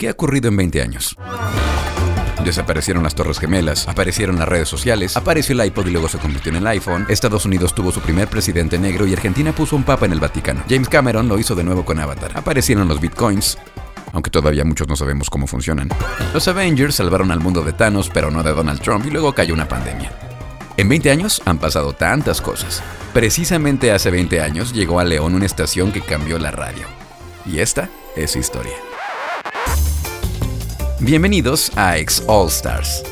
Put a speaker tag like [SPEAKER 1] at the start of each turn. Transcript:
[SPEAKER 1] ¿Qué ha ocurrido en 20 años? Desaparecieron las Torres Gemelas, aparecieron las redes sociales, apareció el iPod y luego se convirtió en el iPhone, Estados Unidos tuvo su primer presidente negro y Argentina puso un papa en el Vaticano. James Cameron lo hizo de nuevo con Avatar. Aparecieron los bitcoins, aunque todavía muchos no sabemos cómo funcionan. Los Avengers salvaron al mundo de Thanos, pero no de Donald Trump, y luego cayó una pandemia. En 20 años han pasado tantas cosas. Precisamente hace 20 años llegó a León una estación que cambió la radio. Y esta es su historia. Bienvenidos a X All Stars